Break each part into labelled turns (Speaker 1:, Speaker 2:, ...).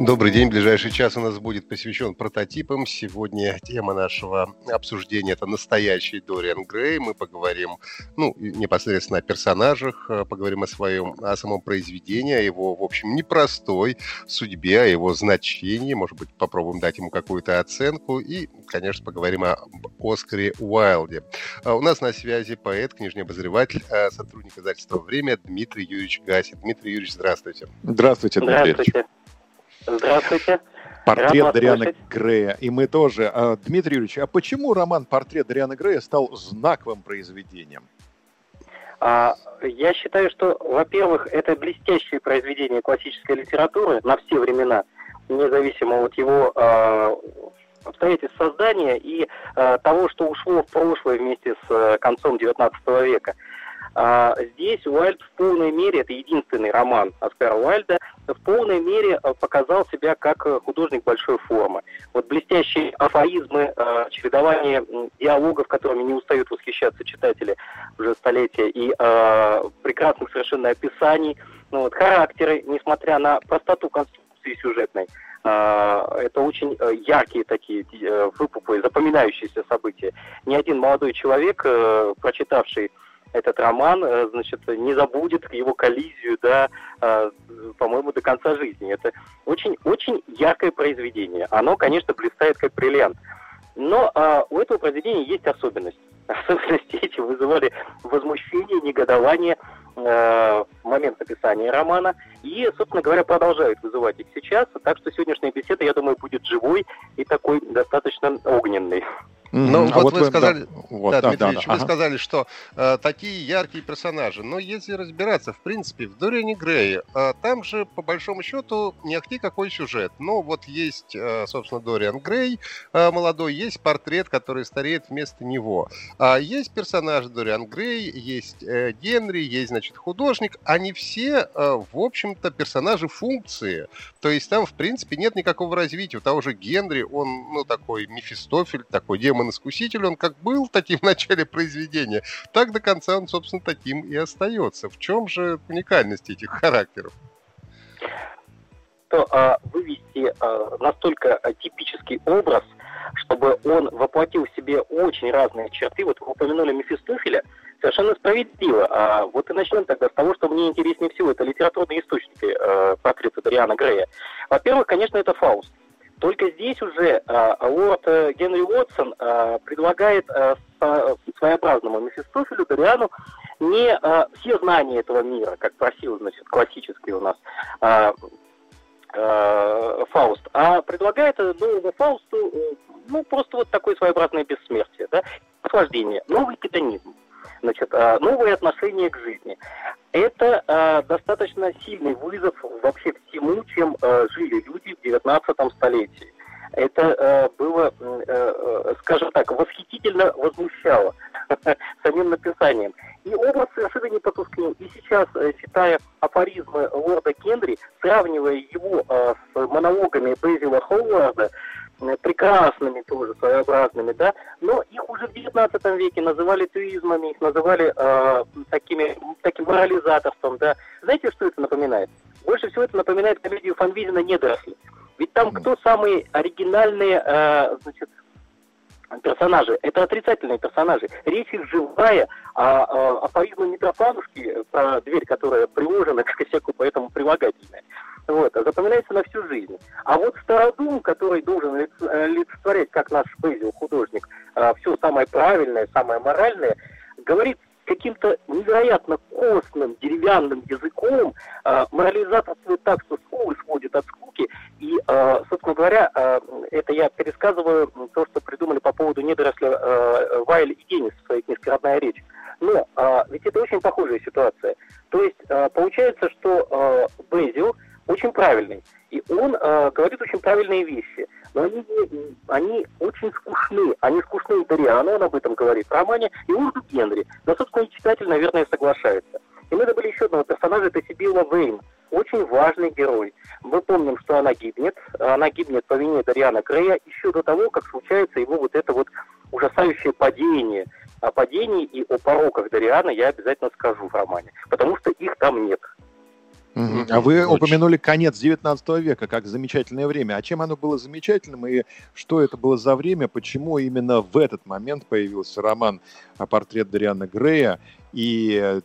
Speaker 1: Добрый день. Ближайший час у нас будет посвящен прототипам. Сегодня тема нашего обсуждения – это настоящий Дориан Грей. Мы поговорим ну, непосредственно о персонажах, э, поговорим о своем, о самом произведении, о его, в общем, непростой судьбе, о его значении. Может быть, попробуем дать ему какую-то оценку. И, конечно, поговорим о Оскаре Уайлде. А у нас на связи поэт, книжный обозреватель, э, сотрудник издательства «Время» Дмитрий Юрьевич Гасин. Дмитрий Юрьевич, здравствуйте.
Speaker 2: Здравствуйте, Дмитрий
Speaker 3: Здравствуйте. Здравствуйте.
Speaker 2: Портрет
Speaker 3: Рад
Speaker 2: Дариана
Speaker 3: слышать.
Speaker 2: Грея. И мы тоже. А, Дмитрий Юрьевич, а почему роман «Портрет Дариана Грея» стал знаковым произведением?
Speaker 3: А, Я считаю, что, во-первых, это блестящее произведение классической литературы на все времена, независимо от его а, обстоятельств создания и а, того, что ушло в прошлое вместе с а, концом XIX века. А, Здесь Уайльд в полной мере, это единственный роман Оскара Уайльда, в полной мере а, показал себя как а, художник большой формы. Вот блестящие афоризмы, а, чередование диалогов, которыми не устают восхищаться читатели уже столетия, и прекрасных совершенно описаний, ну, вот, характеры, несмотря на простоту конструкции сюжетной. А, Это очень э, яркие такие э, выпуклые, запоминающиеся события. Ни один молодой человек, э, прочитавший этот роман, значит, не забудет его коллизию, да, по-моему, до конца жизни. Это очень-очень яркое произведение. Оно, конечно, блистает как бриллиант. Но а, у этого произведения есть особенность. Особенности эти вызывали возмущение, негодование в момент написания романа. И, собственно говоря, продолжают вызывать их сейчас. Так что сегодняшняя беседа, я думаю, будет живой и такой достаточно огненный.
Speaker 1: Ну,
Speaker 2: Мгм. А
Speaker 1: вот, вы
Speaker 2: вы-
Speaker 1: сказали,
Speaker 2: да, вот,
Speaker 1: да,
Speaker 2: да,
Speaker 1: Дмитрий
Speaker 2: да,
Speaker 1: Ильич,
Speaker 2: да,
Speaker 1: вы
Speaker 2: ага.
Speaker 1: сказали, что э, такие яркие персонажи. Но если разбираться, в принципе, в Дориане Грее, э, там же, по большому счету, не ахти какой сюжет. Но вот есть, э, собственно, Дориан Грей э, молодой, есть портрет, который стареет вместо него. А есть персонаж Дориан Грей, есть э, Генри, есть, значит, художник. Они все, э, в общем-то, персонажи функции. То есть там, в принципе, нет никакого развития. У того же Генри, он, ну, такой Мефистофель, такой демон-искуситель, он как был таким в начале произведения, так до конца он, собственно, таким и остается. В чем же уникальность этих характеров?
Speaker 3: то а, вывести а, настолько а, типический образ, чтобы он воплотил в себе очень разные черты. Вот вы упомянули Мефистофеля, совершенно справедливо. А вот и начнем тогда с того, что мне интереснее всего. Это литературные источники э, портрета Дариана Грея. Во-первых, конечно, это Фауст. Только здесь уже а, лорд э, Генри Уотсон а, предлагает а, со- своеобразному Мефистофелю Дариану не а, все знания этого мира, как просил, значит, классический у нас а, э, Фауст, а предлагает э, новому Фаусту э, ну, просто вот такое своеобразное бессмертие, да, наслаждение, новый педонизм, значит, э, новое отношение к жизни. Это э, достаточно сильный вызов вообще всему, чем э, жили люди в 19 столетии. Это э, было, э, э, скажем так, восхитительно возмущало самим написанием. И образ совершенно не потускнел. И сейчас, э, читая афоризмы лорда Кендри, сравнивая его э, с монологами Безила Ховарда, прекрасными тоже, своеобразными, да, но их уже в 19 веке называли туизмами, их называли э, такими, таким морализаторством, да. Знаете, что это напоминает? Больше всего это напоминает комедию Фанвизина «Недоросли». Ведь там кто самые оригинальные, э, значит, персонажи? Это отрицательные персонажи. Речь их живая, а, а афоризмы Митрофанушки про дверь, которая приложена к косяку, поэтому прилагательная. Вот, а запоминается на всю жизнь. А вот Стародум, который должен э, олицетворять, как наш Безил, художник, все самое правильное, самое моральное, говорит каким-то невероятно костным, деревянным языком, э, морализаторствует так, что скулы сводит от скуки. И, собственно говоря, это я пересказываю то, что придумали по поводу недоросля э, Вайль и Денис в своей книжке «Родная речь». Но э, ведь это очень похожая ситуация. То есть э, получается, что э, Безил очень правильный. И он э, говорит очень правильные вещи. Но они, они очень скучны. Они скучны и Дариану, он об этом говорит в романе, и Урду Генри. Но, собственно, и читатель, наверное, соглашается. И мы забыли еще одного персонажа, это Сибилла Вейн. Очень важный герой. Мы помним, что она гибнет. Она гибнет по вине Дариана Грея еще до того, как случается его вот это вот ужасающее падение о падении и о пороках Дариана я обязательно скажу в романе, потому что их там нет.
Speaker 2: А вы Очень. упомянули конец 19 века как замечательное время. А чем оно было замечательным и что это было за время? Почему именно в этот момент появился роман «Портрет Дариана Грея»? И э,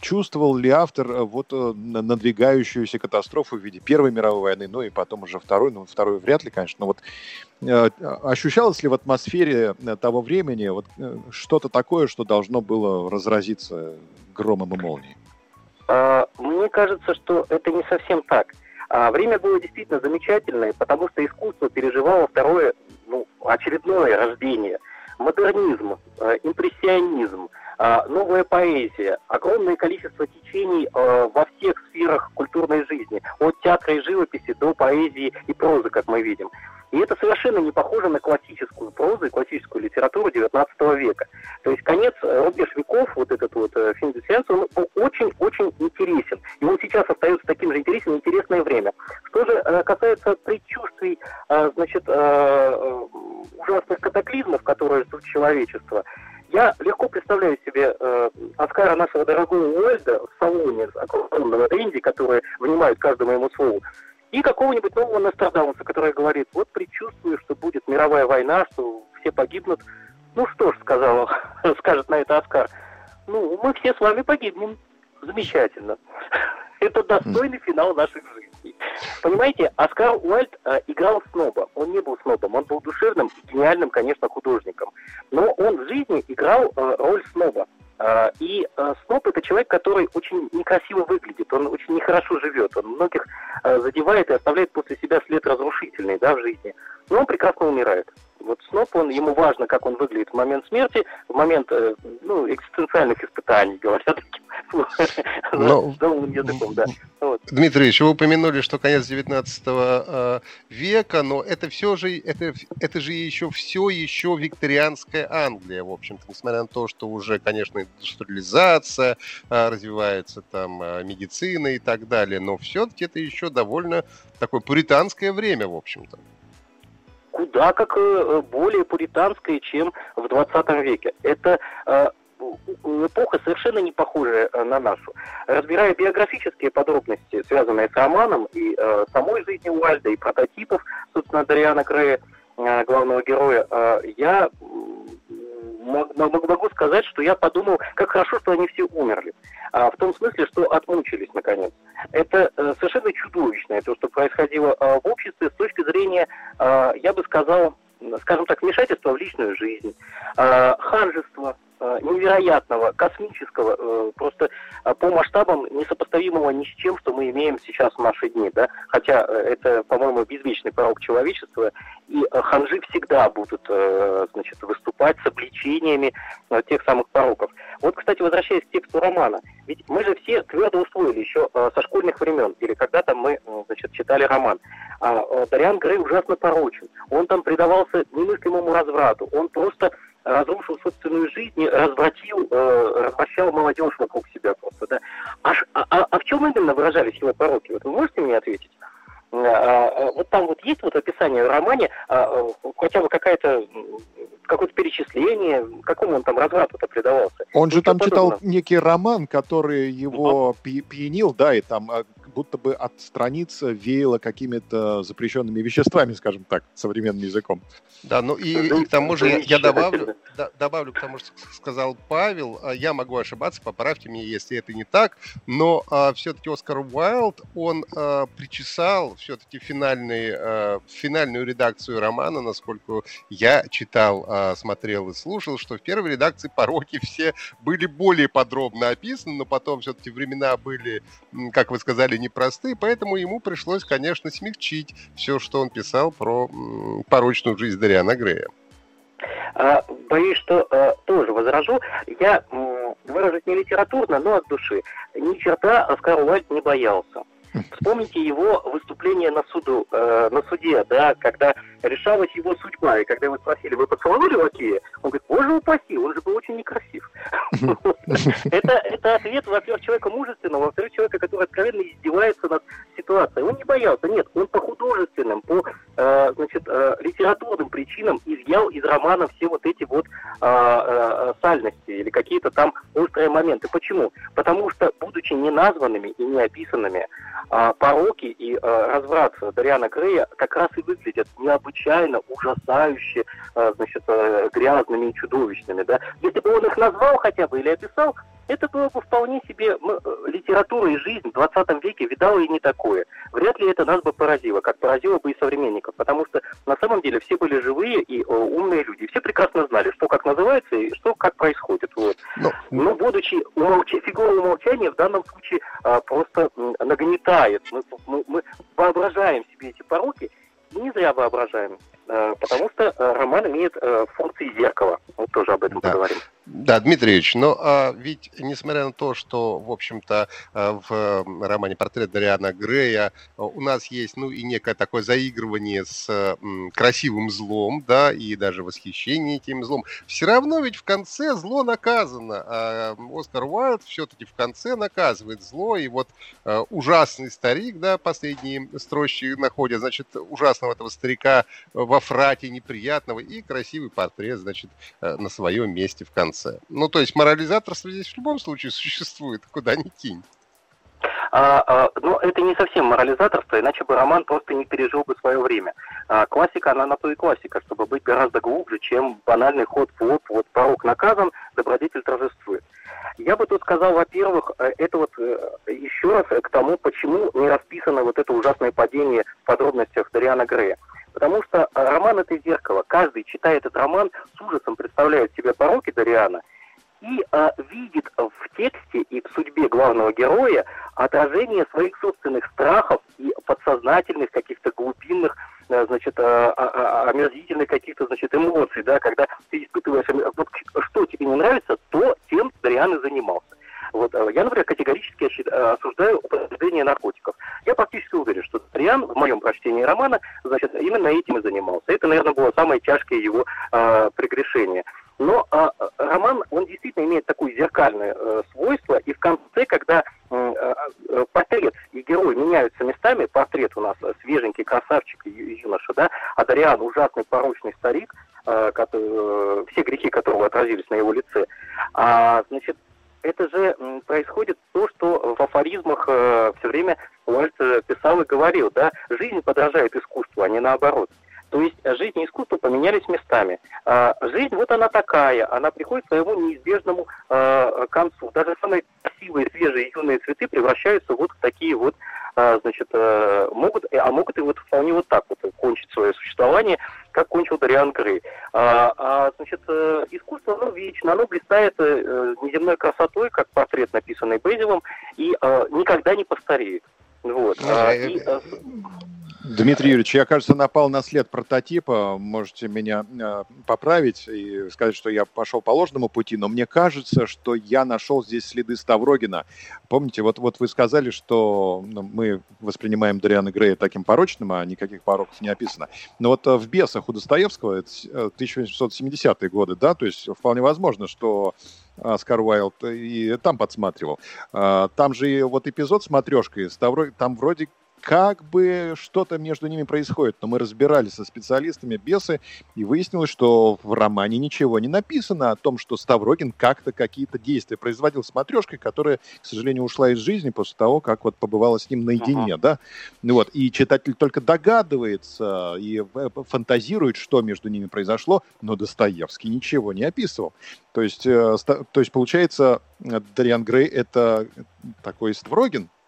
Speaker 2: чувствовал ли автор э, вот э, надвигающуюся катастрофу в виде Первой мировой войны, ну и потом уже Второй, ну Второй вряд ли, конечно, но вот ощущалось ли в атмосфере того времени вот что-то такое, что должно было разразиться громом и молнией?
Speaker 3: А, мне кажется, что это не совсем так. А, время было действительно замечательное, потому что искусство переживало второе, ну, очередное рождение. Модернизм, импрессионизм, а, новая поэзия, огромное количество течений э, во всех сферах культурной жизни, от театра и живописи до поэзии и прозы, как мы видим. И это совершенно не похоже на классическую прозу и классическую литературу XIX века. То есть конец э, рубеж веков, вот этот вот э, фильм он очень-очень интересен. И он сейчас остается таким же интересным интересное время. Что же э, касается предчувствий, значит, ужасных катаклизмов, которые ждут человечество, я легко представляю себе э, Оскара нашего дорогого Уэльда в салоне с огромного Энди, которые внимают каждому ему слову, и какого-нибудь нового Нострадамуса, который говорит, вот предчувствую, что будет мировая война, что все погибнут. Ну что ж, сказал, скажет на это Оскар, ну, мы все с вами погибнем. Замечательно. Это достойный финал наших жизней. Понимаете, Оскар Уальд э, играл сноба. Он не был снобом, он был душевным и гениальным, конечно, художником. Но он в жизни играл э, роль сноба. А, и а, Сноб это человек, который очень некрасиво выглядит, он очень нехорошо живет, он многих а, задевает и оставляет после себя след разрушительный да, в жизни. Но он прекрасно умирает. Вот Сноп, он, ему важно, как он выглядит в момент смерти, в момент э, ну, экзистенциальных испытаний, говорят. Таким
Speaker 1: но... языком, да. Дмитрий, еще вы упомянули, что конец 19 э, века, но это все же, это, это же еще все еще викторианская Англия, в общем-то, несмотря на то, что уже, конечно, индустриализация, э, развивается там медицина и так далее, но все-таки это еще довольно такое пуританское время, в общем-то
Speaker 3: куда как э, более пуританская, чем в 20 веке. Это э, эпоха совершенно не похожая э, на нашу. Разбирая биографические подробности, связанные с романом и э, самой жизни Уальда, и прототипов, собственно, Дариана Грея, э, главного героя, э, я могу сказать, что я подумал, как хорошо, что они все умерли. А, в том смысле, что отмучились, наконец. Это а, совершенно чудовищное, то, что происходило а, в обществе с точки зрения, а, я бы сказал, скажем так, вмешательства в личную жизнь, а, ханжество, Э, невероятного, космического, э, просто э, по масштабам несопоставимого ни с чем, что мы имеем сейчас в наши дни. Да? Хотя это, по-моему, безвечный порог человечества, и ханжи всегда будут значит, выступать с обличениями тех самых пороков. Вот, кстати, возвращаясь к тексту романа, ведь мы же все твердо усвоили еще со школьных времен, или когда-то мы значит, читали роман. А Дариан Грей ужасно порочен. Он там предавался немыслимому разврату. Он просто разрушил собственную жизнь, развратил, э, развращал молодежь вокруг себя просто, да. А, а, а в чем именно выражались его пороки? Вот вы можете мне ответить? А, а, вот там вот есть вот описание в романе, а, хотя бы какая-то какое-то перечисление, какому он там разврату-то предавался.
Speaker 2: Он же там читал некий роман, который его угу. пьянил, да, и там будто бы от страниц веяло какими-то запрещенными веществами, скажем так, современным языком.
Speaker 1: Да, ну и, и к тому же я, добавлю, да, добавлю к тому, что сказал Павел, а, я могу ошибаться, поправьте меня, если это не так, но а, все-таки Оскар Уайлд, он а, причесал все-таки финальный, а, финальную редакцию романа, насколько я читал, а, смотрел и слушал, что в первой редакции пороки все были более подробно описаны, но потом все-таки времена были, как вы сказали, непростые, поэтому ему пришлось, конечно, смягчить все, что он писал про порочную жизнь Дариана Грея.
Speaker 3: А, боюсь, что а, тоже возражу. Я выражусь не литературно, но от души. Ни черта Оскар Уальд не боялся. Вспомните его выступление на суду, э, на суде, да, когда решалась его судьба. И когда его спросили, вы поцеловали лакея? Он говорит, боже упаси, он же был очень некрасив. Это, ответ, во-первых, человека мужественного, во-вторых, человека, который откровенно издевается над ситуацией. Он не боялся, нет, он по художественным, по э, значит, э, литературным причинам изъял из романа все вот эти вот э, сальности или какие-то там острые моменты. Почему? Потому что, будучи неназванными и не описанными, пороки и разврат Дариана Грея как раз и выглядят необычайно, ужасающе, значит, грязными и чудовищными. Да? Если бы он их назвал хотя бы или описал, это было бы вполне себе э, литература и жизнь в 20 веке видала и не такое. Вряд ли это нас бы поразило, как поразило бы и современников, потому что на самом деле все были живые и э, умные люди. Все прекрасно знали, что как называется и что как происходит. Вот. Но, Но будучи умолч... фигурой умолчания в данном случае а, просто нагнетает. Мы, мы, мы воображаем себе эти пороки, и не зря воображаем, а, потому что а, роман имеет а, функции зеркала. Вот тоже об этом да. поговорим.
Speaker 1: Да, Дмитриевич, но а, ведь несмотря на то, что, в общем-то, а, в романе «Портрет Дариана Грея» у нас есть, ну, и некое такое заигрывание с м, красивым злом, да, и даже восхищение этим злом, все равно ведь в конце зло наказано. А Оскар Уайлд все-таки в конце наказывает зло, и вот а, ужасный старик, да, последние строчки находят, значит, ужасного этого старика во фрате неприятного, и красивый портрет, значит, э, на своем месте в конце конце. Ну, то есть морализаторство здесь в любом случае существует, куда ни кинь.
Speaker 3: А, а, но это не совсем морализаторство, иначе бы роман просто не пережил бы свое время. А, классика, она на то и классика, чтобы быть гораздо глубже, чем банальный ход в лоб, вот порог наказан, добродетель торжествует. Я бы тут сказал, во-первых, э, это вот э, еще раз к тому, почему не расписано вот это ужасное падение в подробностях Дариана Грея. Потому что э, роман это зеркало. Каждый, читая этот роман, с ужасом представляет себе пороки Дариана и э, видит в тексте и в судьбе главного героя отражение своих собственных страхов и подсознательных каких-то глубинных э, значит, э, омерзительных каких-то, значит, эмоций, да, когда ты испытываешь, вот что тебе не нравится, то тем Дариан и занимался. Вот, э, я, например, категорически осуждаю употребление наркотиков. Я практически уверен, что Триан в моем прочтении романа, значит, именно этим и занимался. Это, наверное, было самое тяжкое его э, прегрешение. Но э, роман, он действительно имеет такое зеркальное э, свойство, и в конце, когда э, э, портрет и герой меняются местами, портрет у нас свеженький красавчик юноша, да, а Дариан ужасный порочный старик, э, который, э, все грехи которого отразились на его лице, а, значит, это же происходит то, что в афоризмах э, все время Уальт э, писал и говорил, да, жизнь подражает искусству, а не наоборот. То есть жизнь и искусство поменялись местами. А жизнь вот она такая, она приходит к своему неизбежному э, концу. Даже самые красивые, свежие, юные цветы превращаются вот в такие вот а, значит, э, могут, а могут и вот вполне вот так вот кончить свое существование, как кончил Дариан Грей. А, а, значит, э, искусство, оно вечно, оно блистает неземной красотой, как портрет, написанный Безевым, и никогда не постареет. Вот. Ну, и,
Speaker 2: Дмитрий Юрьевич, я, кажется, напал на след прототипа. Можете меня э, поправить и сказать, что я пошел по ложному пути, но мне кажется, что я нашел здесь следы Ставрогина. Помните, вот, вот вы сказали, что ну, мы воспринимаем Дариана Грея таким порочным, а никаких пороков не описано. Но вот э, в «Бесах» у Достоевского, это 1870-е э, годы, да, то есть вполне возможно, что Оскар Уайлд и там подсматривал. А, там же вот эпизод с матрешкой, там вроде как бы что-то между ними происходит. Но мы разбирались со специалистами бесы, и выяснилось, что в романе ничего не написано о том, что Ставрогин как-то какие-то действия производил с матрешкой, которая, к сожалению, ушла из жизни после того, как вот побывала с ним наедине, uh-huh. да. Ну вот, и читатель только догадывается и фантазирует, что между ними произошло, но Достоевский ничего не описывал. То есть, э, то есть получается, Дариан Грей это такой Ставрогин,
Speaker 3: э,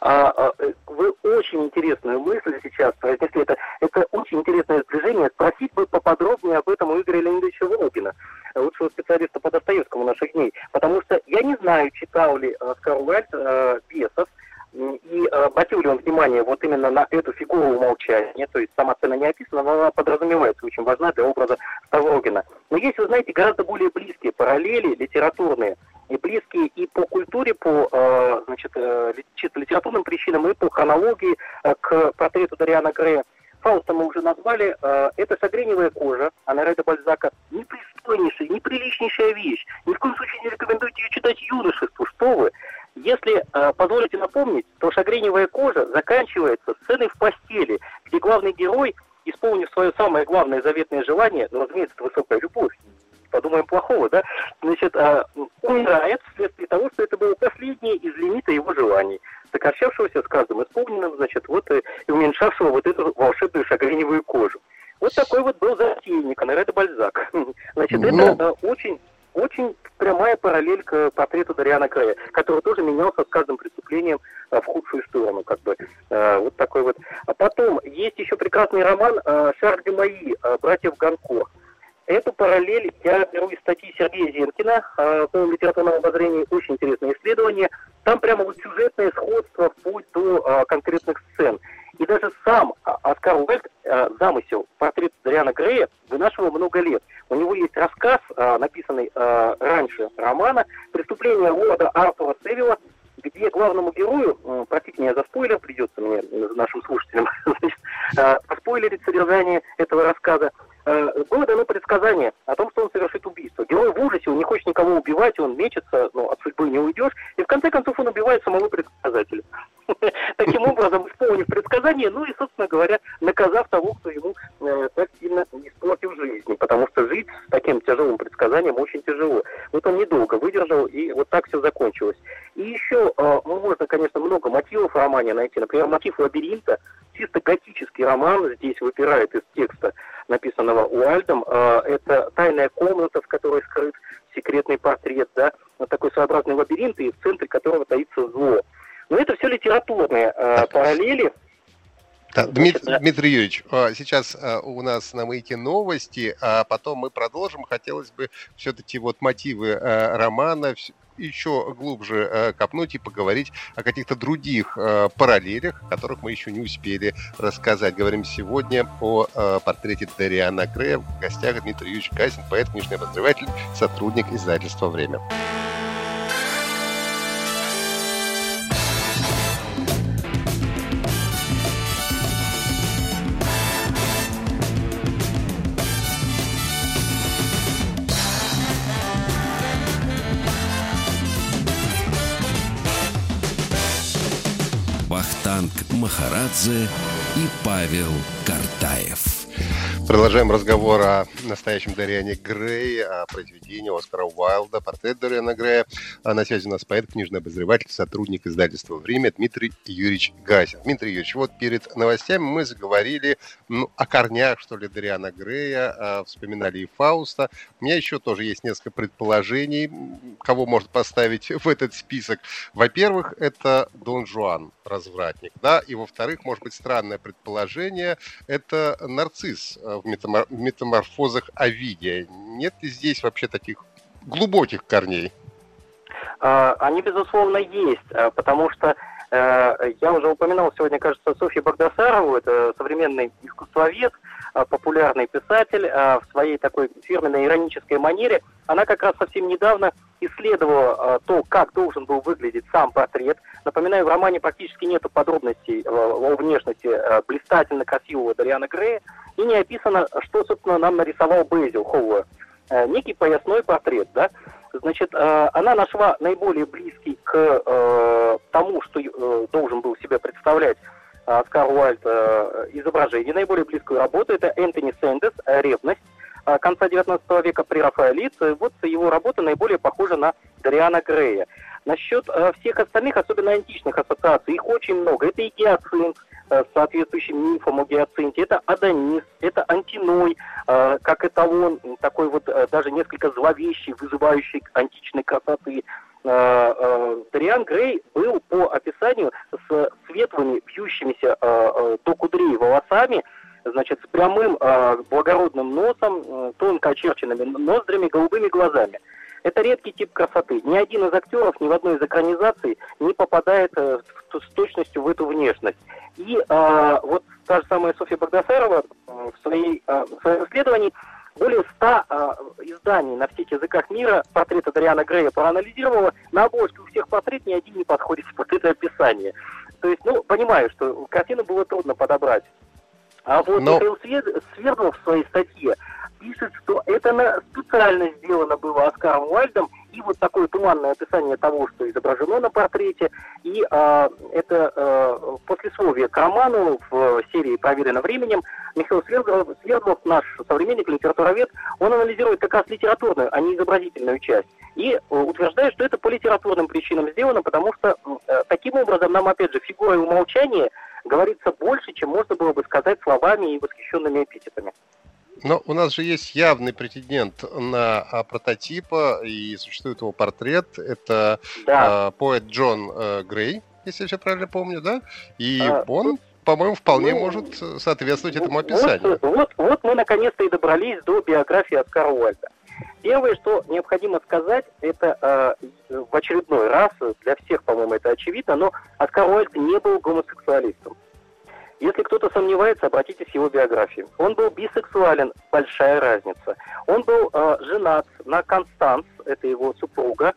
Speaker 3: вы очень интересную мысль сейчас произнесли. Это, это очень интересное движение. Спросить бы поподробнее об этом у Игоря Леонидовича Волгина, лучшего специалиста по Достоевскому наших дней. Потому что я не знаю, читал ли Оскар Уэльд э, Бесов, и э, обратил ли он внимание вот именно на эту фигуру умолчания, то есть сама сцена не описана, но она подразумевается, очень важна для образа Ставрогина. Но есть, вы знаете, гораздо более близкие параллели литературные, и близкие и по культуре, по э, значит, э, чисто литературным причинам, и по хронологии э, к портрету Дариана Грея. Фауста мы уже назвали. Э, это согреневая кожа Анарета Бальзака. Непристойнейшая, неприличнейшая вещь. Ни в коем случае не рекомендуйте ее читать юношеству. Что вы? Если э, позволите напомнить, то шагреневая кожа заканчивается сценой в постели, где главный герой, исполнив свое самое главное заветное желание, ну, разумеется, это высокая любовь, подумаем плохого, да, значит, э, умирает вследствие того, что это было последнее из лимита его желаний, сокращавшегося с каждым исполненным, значит, вот и уменьшавшего вот эту волшебную шагреневую кожу. Вот такой вот был затейник, Анарета Бальзак. Значит, это ну... э, очень очень прямая параллель к портрету Дариана Крея, который тоже менялся с каждым преступлением а, в худшую сторону, как бы. А, вот такой вот. А потом есть еще прекрасный роман Шарль де Маи «Братьев Ганкор». Эту параллель я беру из статьи Сергея Зенкина по литературному обозрению. Очень интересное исследование. Там прямо вот сюжетное сходство вплоть до конкретных сцен. И даже сам Оскар Уэльд замысел портрет Дариана Грея вынашивал много лет – у него есть рассказ, а, написанный а, раньше романа «Преступление лорда Артура Севилла», где главному герою, простите меня за спойлер, придется мне, нашим слушателям, а, спойлерить содержание этого рассказа, было дано предсказание о том, что он совершит убийство. Герой в ужасе, он не хочет никого убивать, он мечется, но от судьбы не уйдешь, и в конце концов он убивает самого предсказателя. Таким образом, исполнив предсказание, ну и, собственно говоря, наказав того, кто ему э, так сильно испортил жизнь. Потому что жить с таким тяжелым предсказанием очень тяжело. Вот он недолго выдержал, и вот так все закончилось. И еще э, можно, конечно, много мотивов в романе найти. Например, мотив лабиринта, чисто готический роман здесь выпирает из текста, написанного Уальдом. Э, это тайная комната, в которой скрыт секретный портрет, да, такой своеобразный лабиринт, и в центре которого таится зло. Но это все литературные э, параллели.
Speaker 1: Да, Дмит, Дмитрий Юрьевич, а, сейчас а, у нас на маяке новости, а потом мы продолжим. Хотелось бы все-таки вот мотивы а, романа еще глубже копнуть и поговорить о каких-то других параллелях, о которых мы еще не успели рассказать. Говорим сегодня о портрете Дариана Грея. В гостях Дмитрий Юрьевич Касин, поэт, книжный обозреватель, сотрудник издательства «Время».
Speaker 4: Махарадзе и Павел Картаев.
Speaker 1: Продолжаем разговор о настоящем Дариане Грей, о произведении Оскара Уайлда, портрет Дариана Грея. А на связи у нас поэт, книжный обозреватель, сотрудник издательства «Время» Дмитрий Юрьевич Гасин. Дмитрий Юрьевич, вот перед новостями мы заговорили ну, о корнях, что ли, Дариана Грея, а, вспоминали и Фауста. У меня еще тоже есть несколько предположений, кого можно поставить в этот список. Во-первых, это Дон Жуан, развратник, да, и во-вторых, может быть, странное предположение, это нарцисс э, в, метамор- метаморфозах Овидия. Нет ли здесь вообще таких глубоких корней?
Speaker 3: Они, безусловно, есть, потому что я уже упоминал сегодня, кажется, Софью Багдасарову, это современный искусствовед, популярный писатель в своей такой фирменной иронической манере. Она как раз совсем недавно исследовала то, как должен был выглядеть сам портрет. Напоминаю, в романе практически нет подробностей о внешности блистательно красивого Дариана Грея и не описано, что, собственно, нам нарисовал Бейзил. Э, некий поясной портрет, да? Значит, э, она нашла наиболее близкий к э, тому, что должен был себе представлять Оскар Уайльд изображение. Наиболее близкую работу это Энтони Сэндес «Ревность» конца XIX века при Рафаэлите. Вот его работа наиболее похожа на Дариана Грея. Насчет всех остальных, особенно античных ассоциаций, их очень много. Это и гиацинт, Э, соответствующим мифом о гиацинте. Это Адонис, это Антиной, э, как эталон, такой вот э, даже несколько зловещий, вызывающий античной красоты. Дариан Грей был по описанию с светлыми, бьющимися до кудрей волосами, значит, с прямым благородным носом, тонко очерченными ноздрями, голубыми глазами. Это редкий тип красоты. Ни один из актеров ни в одной из экранизаций не попадает э, с точностью в эту внешность. И э, вот та же самая Софья Багдасарова э, в, своей, э, в своем исследовании более ста э, изданий на всех языках мира портрета Дариана Грея проанализировала. На обложке у всех портрет ни один не подходит под это описание. То есть, ну, понимаю, что картину было трудно подобрать А вот Но... Михаил Свердлов в своей статье пишет, что это специально сделано было Оскаром Уальдом, и вот такое туманное описание того, что изображено на портрете, и э, это э, послесловие к роману в серии «Проверено временем». Михаил Свердлов, наш современник, литературовед, он анализирует как раз литературную, а не изобразительную часть. И э, утверждает, что это по литературным причинам сделано, потому что э, таким образом нам, опять же, фигурой умолчания говорится больше, чем можно было бы сказать словами и восхищенными эпитетами.
Speaker 1: Но у нас же есть явный претендент на а, прототипа, и существует его портрет. Это да. э, поэт Джон э, Грей, если я все правильно помню, да? И а, он, по-моему, вполне ну, может соответствовать этому описанию.
Speaker 3: Вот, вот, вот мы наконец-то и добрались до биографии Оскара Уальда. Первое, что необходимо сказать, это э, в очередной раз, для всех, по-моему, это очевидно, но Оскар Уальд не был гомосексуалистом. Если кто-то сомневается, обратитесь к его биографии. Он был бисексуален, большая разница. Он был э, женат на Констанс, это его супруга.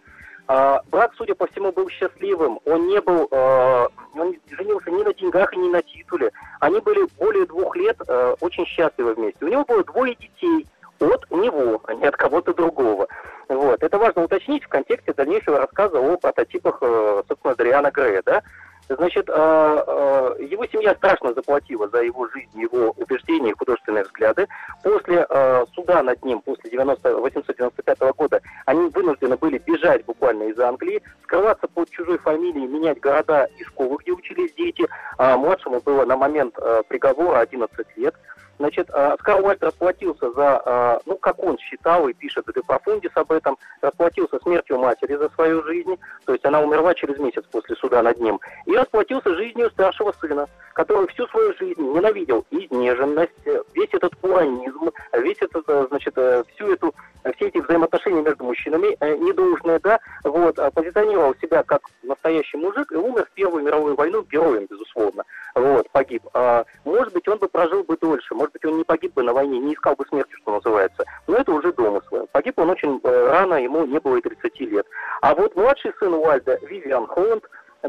Speaker 3: Э, брак, судя по всему, был счастливым. Он не был, э, он женился ни на деньгах ни на титуле. Они были более двух лет э, очень счастливы вместе. У него было двое детей от него, а не от кого-то другого. Вот. Это важно уточнить в контексте дальнейшего рассказа о прототипах, э, собственно, Дариана Грея, да? Значит, э, э, его семья страшно заплатила за его жизнь, его убеждения художественные взгляды. После э, суда над ним, после 90, 895 года, они вынуждены были бежать буквально из Англии, скрываться под чужой фамилией, менять города и школы, где учились дети. А младшему было на момент приговора 11 лет. Значит, Оскар Уальд расплатился за, ну, как он считал и пишет в Профундис об этом, расплатился смертью матери за свою жизнь, то есть она умерла через месяц после суда над ним, и расплатился жизнью старшего сына, который всю свою жизнь ненавидел изнеженность, весь этот уранизм, весь этот, э, значит, э, всю эту, все эти взаимоотношения между мужчинами, э, недолжные, да, вот, позиционировал себя как настоящий мужик и умер в Первую мировую войну героем, безусловно, вот, погиб. А, может быть, он бы прожил бы дольше, может быть, он не погиб бы на войне, не искал бы смерти, что называется, но это уже домыслы. Погиб он очень рано, ему не было и 30 лет. А вот младший сын Уальда, Вивиан Холланд,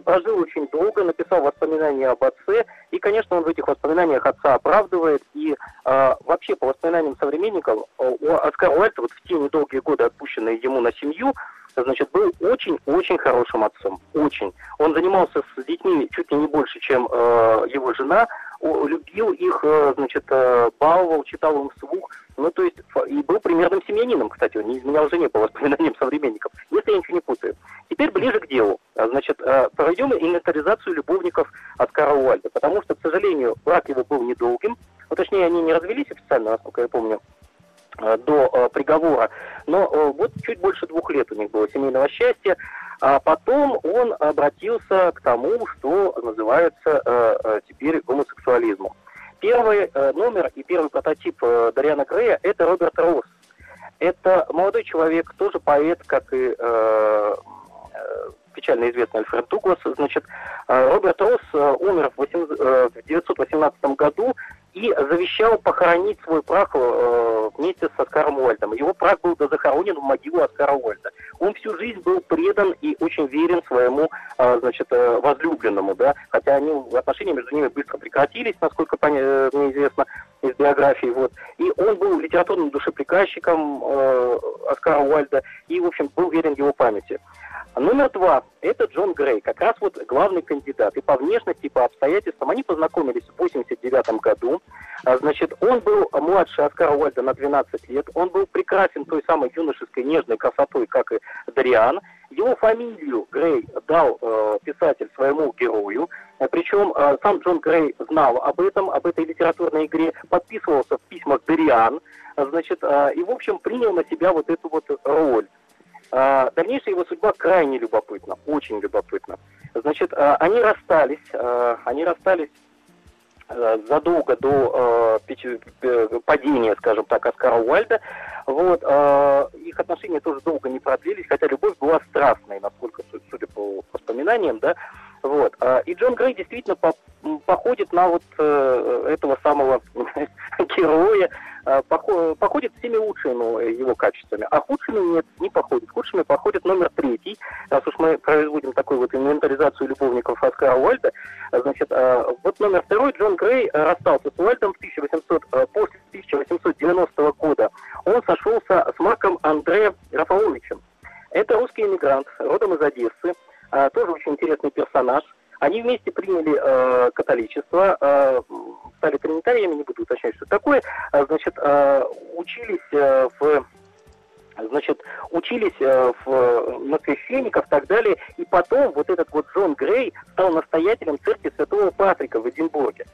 Speaker 3: прожил очень долго, написал воспоминания об отце, и, конечно, он в этих воспоминаниях отца оправдывает, и э, вообще, по воспоминаниям современников, у Оскара Уальта вот в те недолгие годы, отпущенные ему на семью, значит, был очень-очень хорошим отцом, очень. Он занимался с детьми чуть ли не больше, чем э, его жена, любил их, э, значит, э, баловал, читал им вслух, ну, то есть, и был примерным семьянином, кстати, он не изменял жене по воспоминаниям современников, если я ничего не путаю. Теперь ближе к делу. А, значит, э, проведем инвентаризацию любовников Оскара Уальда, потому что, к сожалению, брак его был недолгим, ну, точнее, они не развелись официально, насколько я помню, до приговора, но вот чуть больше двух лет у них было семейного счастья, а потом он обратился к тому, что называется э, э, теперь гомосексуализмом. Первый э, номер и первый прототип э, Дариана Грея – это Роберт Росс. Это молодой человек, тоже поэт, как и э, э печально известный Альфред Дуглас. Значит, Роберт Росс умер в 1918 году и завещал похоронить свой прах э, вместе с Оскаром Уальдом. Его прах был захоронен в могилу Оскара Уальда. Он всю жизнь был предан и очень верен своему, э, значит, э, возлюбленному, да, хотя они, отношения между ними быстро прекратились, насколько мне известно из биографии, вот. И он был литературным душеприказчиком Оскара Уальда и, в общем, был верен его памяти. Номер два – это Джон Грей, как раз вот главный кандидат. И по внешности, и по обстоятельствам. Они познакомились в 89 году. А, значит, он был младше Оскара Уальда на 12 лет. Он был прекрасен той самой юношеской нежной красотой, как и Дариан. Его фамилию Грей дал э, писатель своему герою. Причем э, сам Джон Грей знал об этом, об этой литературной игре, подписывался в письмах Дариан. Значит, э, и, в общем, принял на себя вот эту вот роль. А, дальнейшая его судьба крайне любопытна, очень любопытна. Значит, а, они расстались, а, они расстались задолго до падения, скажем так, Оскара Уальда. Вот, их отношения тоже долго не продлились, хотя любовь была страстной, насколько, судя по воспоминаниям, да. Вот, и Джон Грей действительно походит на вот э, этого самого героя, походит всеми лучшими его качествами, а худшими нет, не походит. Худшими походит номер третий. Раз уж мы производим такую вот инвентаризацию любовников Оскара Уальда, значит, э, вот номер второй Джон Грей расстался с Уальдом в 1800, после 1890 года. Он сошелся с Марком Андре Рафаовичем. Это русский иммигрант, родом из Одессы, тоже очень интересный персонаж – они вместе приняли э, католичество, э, стали тринитариями, не буду уточнять, что такое. А, значит, э, учились э, в значит, учились э, в, на священников и так далее, и потом вот этот вот Джон Грей стал настоятелем церкви Святого Патрика в Эдинбурге.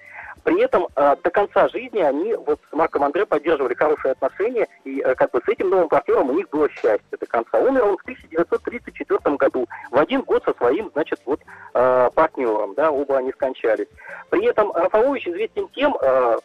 Speaker 3: При этом э, до конца жизни они вот с Марком Андре поддерживали хорошие отношения, и э, как бы с этим новым партнером у них было счастье до конца. Умер он в 1934 году, в один год со своим, значит, вот э, партнером, да, оба они скончались. При этом Рафалович известен тем, э,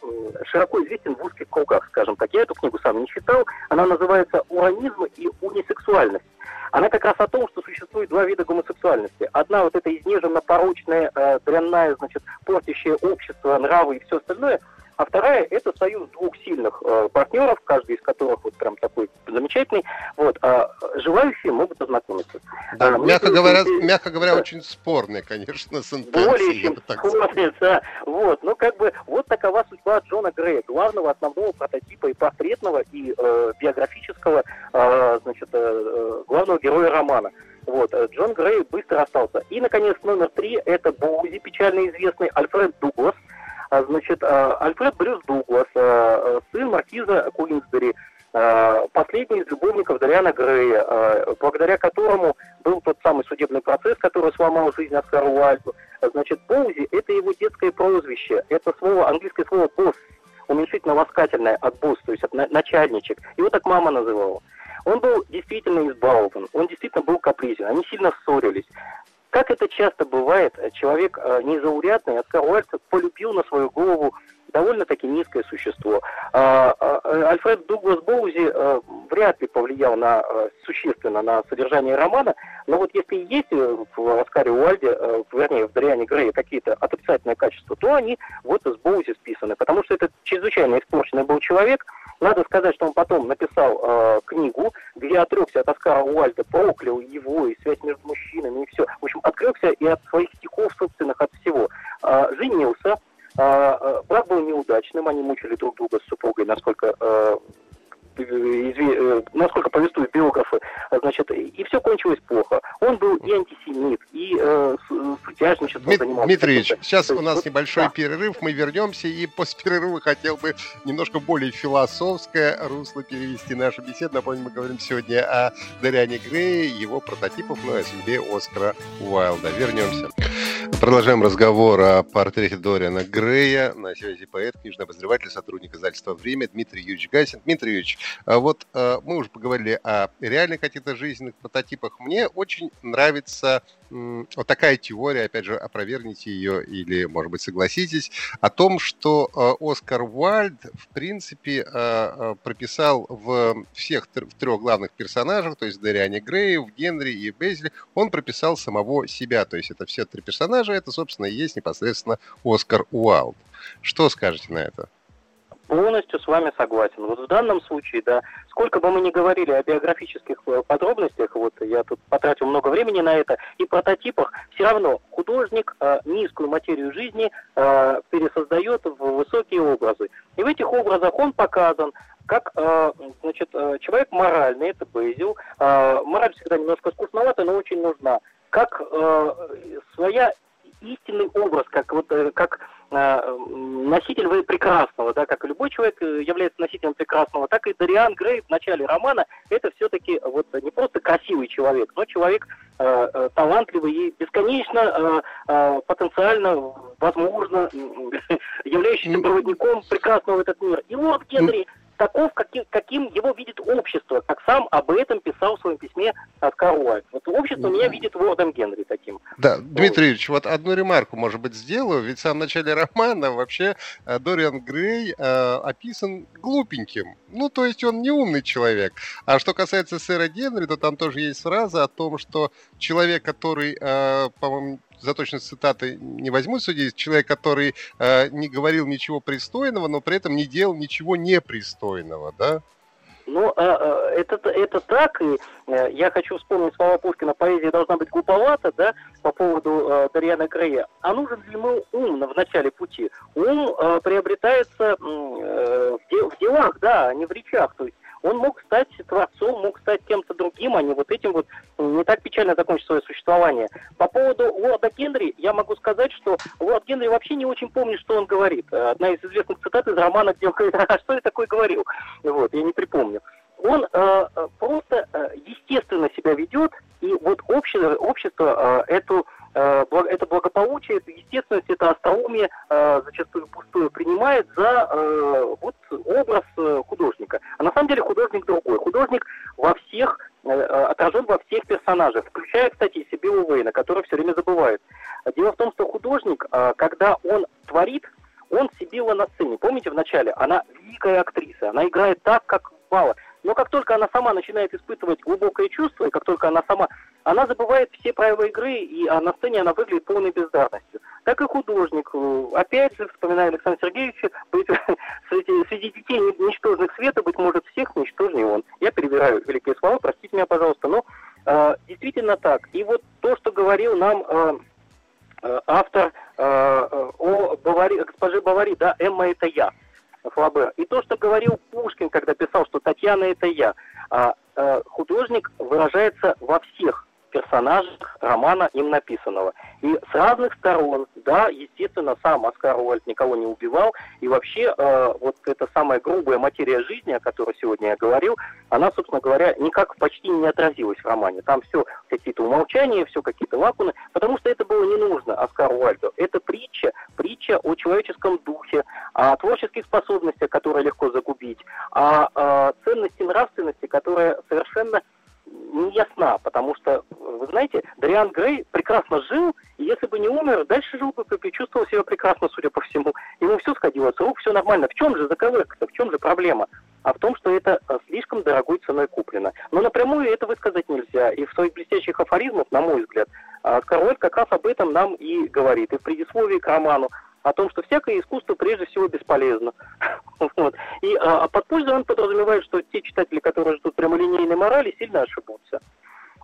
Speaker 3: широко известен в узких кругах, скажем так. Я эту книгу сам не читал, она называется «Уранизм и унисексуальность» она как раз о том, что существует два вида гомосексуальности. Одна вот эта изнеженно-порочная, э, дрянная, значит, портящая общество, нравы и все остальное – а вторая – это союз двух сильных э, партнеров, каждый из которых вот прям такой замечательный. Вот, а желающие могут ознакомиться.
Speaker 1: Да, а, мягко, говоря, и, мягко говоря, да. очень спорный, конечно, сентенция.
Speaker 3: Более чем спорный, да. Вот, ну как бы вот такова судьба Джона Грея, главного основного прототипа и портретного, и э, биографического, э, значит, э, главного героя романа. Вот, э, Джон Грей быстро остался. И, наконец, номер три – это Боузи, печально известный, Альфред Дуглас – а, значит, а, Альфред Брюс Дуглас, а, сын маркиза Куинсбери, последний из любовников Дариана Грея, благодаря которому был тот самый судебный процесс, который сломал жизнь Оскару Уальду. Значит, Боузи – это его детское прозвище, это слово, английское слово «босс», уменьшительно-ласкательное от «босс», то есть от начальничек. Его так мама называла. Он был действительно избалован, он действительно был капризен, они сильно ссорились. Как это часто бывает, человек э, незаурядный, Оскар Уальд полюбил на свою голову довольно-таки низкое существо. А, а, Альфред Дуглас Боузи э, вряд ли повлиял на, э, существенно на содержание романа, но вот если есть в Оскаре Уальде, вернее, в Дариане Грее какие-то отрицательные качества, то они вот с Боузи списаны, потому что это чрезвычайно испорченный был человек, надо сказать, что он потом написал э, книгу, где отрекся от Оскара Уальда, проклял его и связь между мужчинами, и все. В общем, отрекся и от своих стихов собственных, от всего. Э, женился, э, брак был неудачным, они мучили друг друга с супругой, насколько э, Э, насколько повествуют биографы, значит, и все кончилось плохо. Он был и антисемит, и э, сутяжничеством
Speaker 1: Дмит, занимался. Дмитриевич, сейчас у нас небольшой да. перерыв, мы вернемся, и после перерыва хотел бы немножко более философское русло перевести нашу беседу. Напомню, мы говорим сегодня о Дариане Грее, его прототипах, ну и о судьбе Оскара Уайлда. Вернемся. Продолжаем разговор о портрете Дориана Грея. На связи поэт, книжный обозреватель, сотрудник издательства «Время» Дмитрий Юрьевич Гасин. Дмитрий Юрьевич, а вот э, мы уже поговорили о реальных каких-то жизненных прототипах. Мне очень нравится вот такая теория, опять же, опровергните ее или, может быть, согласитесь, о том, что э, Оскар Уальд, в принципе, э, прописал в всех в трех главных персонажах, то есть Дариане Грее, в Генри и в Безле, он прописал самого себя. То есть это все три персонажа, это, собственно, и есть непосредственно Оскар Уайлд. Что скажете на это?
Speaker 3: Полностью с вами согласен. Вот в данном случае, да, сколько бы мы ни говорили о биографических э, подробностях, вот я тут потратил много времени на это, и прототипах, все равно художник э, низкую материю жизни э, пересоздает в высокие образы. И в этих образах он показан как э, значит, э, человек моральный, это Бейзил. Э, мораль всегда немножко скучновата, но очень нужна. Как э, своя истинный образ, как вот э, как э, носитель прекрасного, да, как и любой человек э, является носителем прекрасного, так и Дариан Грей в начале романа это все-таки вот не просто красивый человек, но человек э, э, талантливый и бесконечно э, потенциально, возможно, являющийся проводником прекрасного в этот мир. И Лорд Генри таков, каким, каким его видит общество, как сам об этом писал в своем письме Оскар Уайт. Вот общество меня видит Вордом Генри таким.
Speaker 1: Да, Дмитрий Ильич, вот одну ремарку, может быть, сделаю, ведь в самом начале романа вообще э, Дориан Грей э, описан глупеньким. Ну, то есть он не умный человек. А что касается сэра Генри, то там тоже есть фраза о том, что человек, который, э, по-моему, за точность цитаты не возьму судить, человек, который э, не говорил ничего пристойного, но при этом не делал ничего непристойного, да?
Speaker 3: Ну, а, а, это, это так, и э, я хочу вспомнить слова Пушкина, поэзия должна быть глуповата, да, по поводу э, Дарьяна Грея. А нужен ли ему ум в начале пути? Ум э, приобретается в делах, да, а не в речах. То есть он мог стать творцом, мог стать кем-то другим, а не вот этим вот не так печально закончить свое существование. По поводу лорда Генри я могу сказать, что лорд Генри вообще не очень помнит, что он говорит. Одна из известных цитат из романа, где он говорит, а что я такое говорил? Вот, я не припомню он э, просто э, естественно себя ведет, и вот общество, общество э, эту Э, это благополучие, это естественность, это остроумие э, зачастую пустое принимает за э, вот образ художника. А на самом деле художник другой. Художник во всех, отражен во всех персонажах, включая, кстати, и себе Уэйна, который все время забывает. Дело в том, что художник, когда он творит, он Сибилла на сцене. Помните в начале? Она великая актриса, она играет так, как мало. Но как только она сама начинает испытывать глубокое чувство, и как только она сама, она забывает все правила игры, и а на сцене она выглядит полной бездарностью. Так и художник. Э, опять же, вспоминаю Александра Сергеевича, среди, среди детей ничтожных света, быть может, всех ничтожнее он. Я перебираю великие слова, простите меня, пожалуйста, но э, действительно так. И вот то, что говорил нам э, э автор э, э, о Бавари, госпоже Бавари, да, Эмма это я. Флабер. И то, что говорил Пушкин, когда писал, что Татьяна это я, а, а, художник выражается во всех персонажах романа им написанного. И с разных сторон, да, естественно, сам Оскар Уальд никого не убивал, и вообще э, вот эта самая грубая материя жизни, о которой сегодня я говорил, она, собственно говоря, никак почти не отразилась в романе. Там все какие-то умолчания, все какие-то лакуны, потому что это было не нужно Оскару Уальду. Это притча, притча о человеческом духе, о творческих способностях, которые легко загубить, о, о ценности нравственности, которая совершенно не ясна, потому что, вы знаете, Дариан Грей прекрасно жил, и если бы не умер, дальше жил бы и чувствовал себя прекрасно, судя по всему. Ему все сходило с рук, все нормально. В чем же заковырка в чем же проблема? А в том, что это э, слишком дорогой ценой куплено. Но напрямую это высказать нельзя. И в своих блестящих афоризмах, на мой взгляд, Скорлойд как раз об этом нам и говорит. И в предисловии к роману о том, что всякое искусство прежде всего бесполезно. вот. И а, а под пользой он подразумевает, что те читатели, которые ждут прямолинейной морали, сильно ошибутся.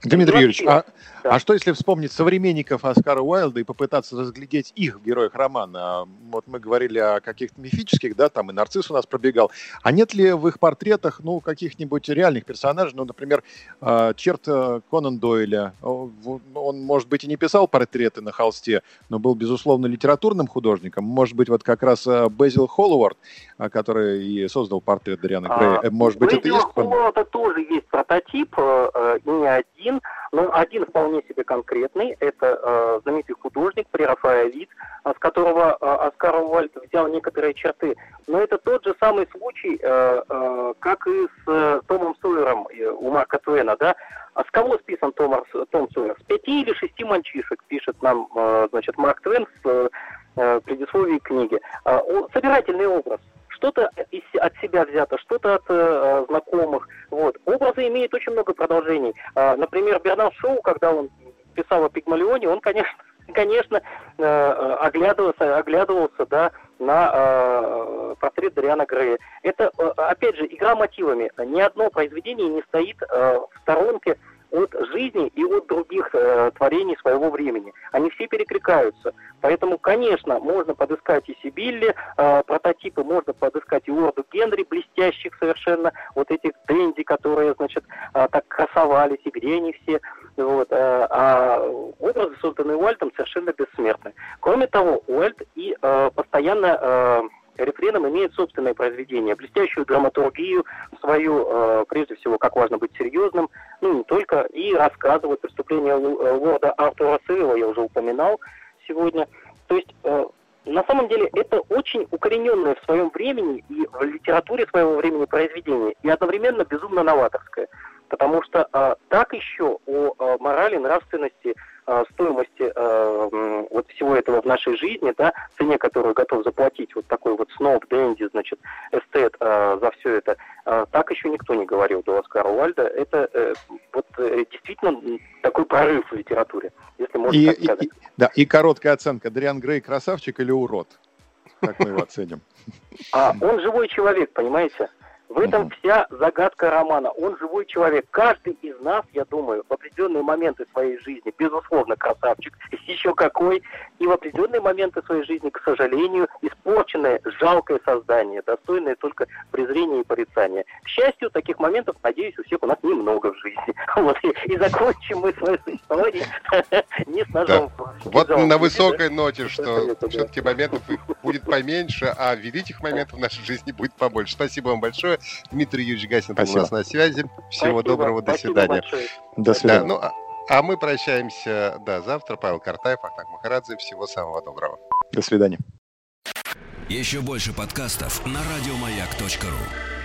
Speaker 2: Дмитрий Юрьевич, а, да. а что если вспомнить современников Оскара Уайлда и попытаться разглядеть их в героях романа? Вот мы говорили о каких-то мифических, да, там и нарцисс у нас пробегал. А нет ли в их портретах, ну, каких-нибудь реальных персонажей, ну, например, а, черт э, Конан Дойля? Он, может быть, и не писал портреты на холсте, но был, безусловно, литературным художником. Может быть, вот как раз э, Безил Холловард, а, который и создал портрет Дариана Грея. А, может быть,
Speaker 3: это есть? Холловарда тоже есть прототип, э, и не один один, но один вполне себе конкретный. Это э, знаменитый художник прерафаэлит, э, с которого э, Оскар Уальд взял некоторые черты. Но это тот же самый случай, э, э, как и с э, Томом Сойером э, у Марка Твена, да? А с кого списан Том, Том Сойер? С пяти или шести мальчишек, пишет нам, э, значит, Марк Твен в э, предисловии книги. Э, собирательный образ что-то от себя взято, что-то от э, знакомых. Вот. Образы имеют очень много продолжений. Э, например, Бернард Шоу, когда он писал о Пигмалионе, он, конечно, конечно, э, оглядывался, оглядывался, да, на э, портрет Дариана Грея. Это, э, опять же, игра мотивами. Ни одно произведение не стоит э, в сторонке от жизни и от других э, творений своего времени. Они все перекликаются. Поэтому, конечно, можно подыскать и Сибилли, э, прототипы, можно подыскать и Уорду Генри, блестящих совершенно, вот этих Дэнди, которые, значит, э, так красовались, и где они все. Вот, э, а образы, созданные Уальтом, совершенно бессмертны. Кроме того, Уальт и э, постоянно... Э, Рефреном имеет собственное произведение, блестящую драматургию свою, э, прежде всего, как важно быть серьезным, ну, не только, и рассказывать преступления э, лорда Артура Сырила, я уже упоминал сегодня. То есть, э, на самом деле, это очень укорененное в своем времени и в литературе своего времени произведение, и одновременно безумно новаторское. Потому что э, так еще о э, морали, нравственности, стоимости э, вот всего этого в нашей жизни, да, цене, которую готов заплатить вот такой вот сноб, дэнди, значит, эстет э, за все это, э, так еще никто не говорил до Оскара Уальда. Это э, вот э, действительно такой прорыв в литературе, если можно
Speaker 2: и,
Speaker 3: так сказать.
Speaker 2: И, да, и короткая оценка. Дриан Грей красавчик или урод? Как мы его оценим?
Speaker 3: А он живой человек, понимаете? В этом вся загадка романа. Он живой человек. Каждый из нас, я думаю, в определенные моменты своей жизни, безусловно, красавчик, еще какой, и в определенные моменты своей жизни, к сожалению, испорченное, жалкое создание, достойное только презрения и порицания. К счастью, таких моментов, надеюсь, у всех у нас немного в жизни. Вот, и, и закончим мы свое существование не с ножом.
Speaker 1: Да. Вот на высокой ноте, что все-таки моментов будет поменьше, а великих моментов в нашей жизни будет побольше. Спасибо вам большое. Дмитрий Юрьевич Гасин был у нас на связи. Всего
Speaker 3: Спасибо,
Speaker 1: доброго, до
Speaker 3: спасибо
Speaker 1: свидания.
Speaker 3: большое.
Speaker 2: До свидания.
Speaker 1: Да, ну, а, а мы прощаемся, да, завтра. Павел Картаев, Ахтак Махарадзе. Всего самого доброго.
Speaker 2: До свидания.
Speaker 4: Еще больше подкастов на радиомаяк.ру.